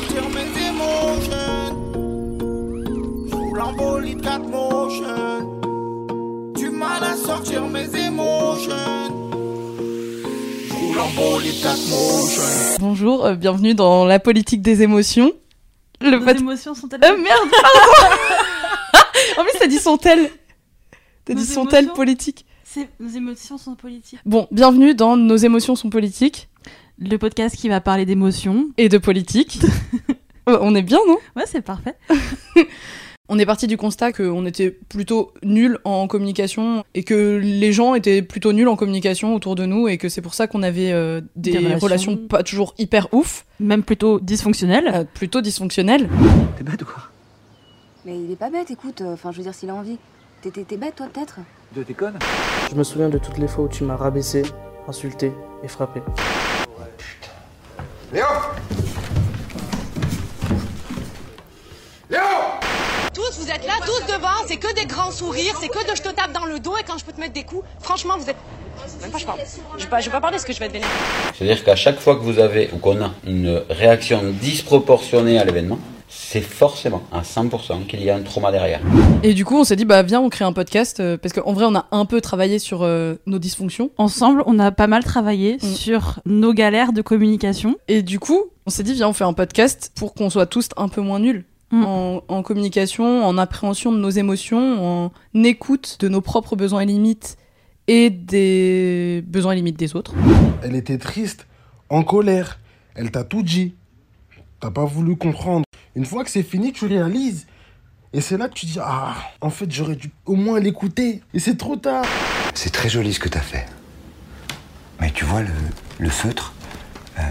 sortir mes émotions. Roule en bolide 4 motion. Du mal à sortir mes émotions. Roule en bolide 4 motion. Bonjour, euh, bienvenue dans la politique des émotions. Le Nos pod- émotions sont elles Euh, merde, pardon En plus, t'as dit sont-elles T'as dit sont-elles politiques Nos émotions sont politiques. Bon, bienvenue dans Nos émotions sont politiques Le podcast qui va parler d'émotions. et de politique. Euh, On est bien, non? Ouais, c'est parfait. On est parti du constat qu'on était plutôt nuls en communication et que les gens étaient plutôt nuls en communication autour de nous et que c'est pour ça qu'on avait euh, des, Des relations... relations. pas toujours hyper ouf, Même plutôt dysfonctionnel. euh, plutôt dysfonctionnelles. T'es bête ou quoi? Mais il est pas bête, écoute, euh, enfin je veux dire s'il a envie. T'es- T'es t'es bête toi peut-être? De tes connes? Je me souviens de toutes les fois où tu m'as rabaissé, insulté et frappé. Léo Léo Tous, vous êtes là, tous devant, c'est que des grands sourires, c'est que de je te tape dans le dos et quand je peux te mettre des coups, franchement, vous êtes. Même pas, je parle. Je vais pas, je vais pas parler parce que je vais être vénère. C'est-à-dire qu'à chaque fois que vous avez ou qu'on a une réaction disproportionnée à l'événement, c'est forcément à 100% qu'il y a un trauma derrière. Et du coup, on s'est dit, bah viens, on crée un podcast euh, parce qu'en vrai, on a un peu travaillé sur euh, nos dysfonctions. Ensemble, on a pas mal travaillé Mm. sur nos galères de communication. Et du coup, on s'est dit, viens, on fait un podcast pour qu'on soit tous un peu moins nuls. Mm. En, en communication, en appréhension de nos émotions, en écoute de nos propres besoins et limites et des besoins et limites des autres. Elle était triste, en colère. Elle t'a tout dit. T'as pas voulu comprendre. Une fois que c'est fini, tu réalises. Et c'est là que tu dis Ah, en fait, j'aurais dû au moins l'écouter. Et c'est trop tard. C'est très joli ce que t'as fait. Mais tu vois, le, le feutre, euh,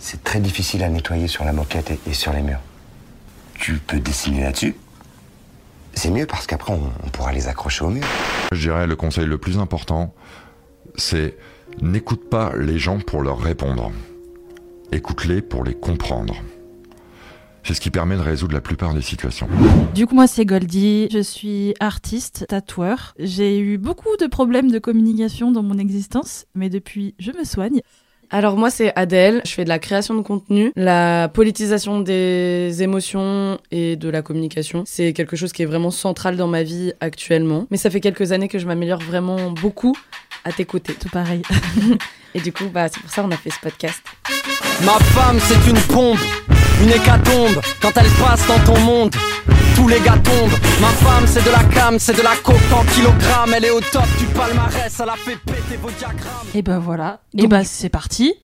c'est très difficile à nettoyer sur la moquette et, et sur les murs. Tu peux dessiner là-dessus. C'est mieux parce qu'après, on, on pourra les accrocher au mur. Je dirais le conseil le plus important, c'est n'écoute pas les gens pour leur répondre. Écoute-les pour les comprendre. C'est ce qui permet de résoudre la plupart des situations. Du coup, moi, c'est Goldie. Je suis artiste, tatoueur. J'ai eu beaucoup de problèmes de communication dans mon existence, mais depuis, je me soigne. Alors moi c'est Adèle, je fais de la création de contenu, la politisation des émotions et de la communication. C'est quelque chose qui est vraiment central dans ma vie actuellement. Mais ça fait quelques années que je m'améliore vraiment beaucoup à tes côtés. Tout pareil. Et du coup, bah, c'est pour ça qu'on a fait ce podcast. Ma femme, c'est une pompe, une hécatombe. Quand elle passe dans ton monde, tous les gars tombent. Ma femme, c'est de la cam, c'est de la coke en kilogrammes. Elle est au top du palmarès, elle a fait péter vos diagrammes. Et ben voilà. Et ben c'est parti.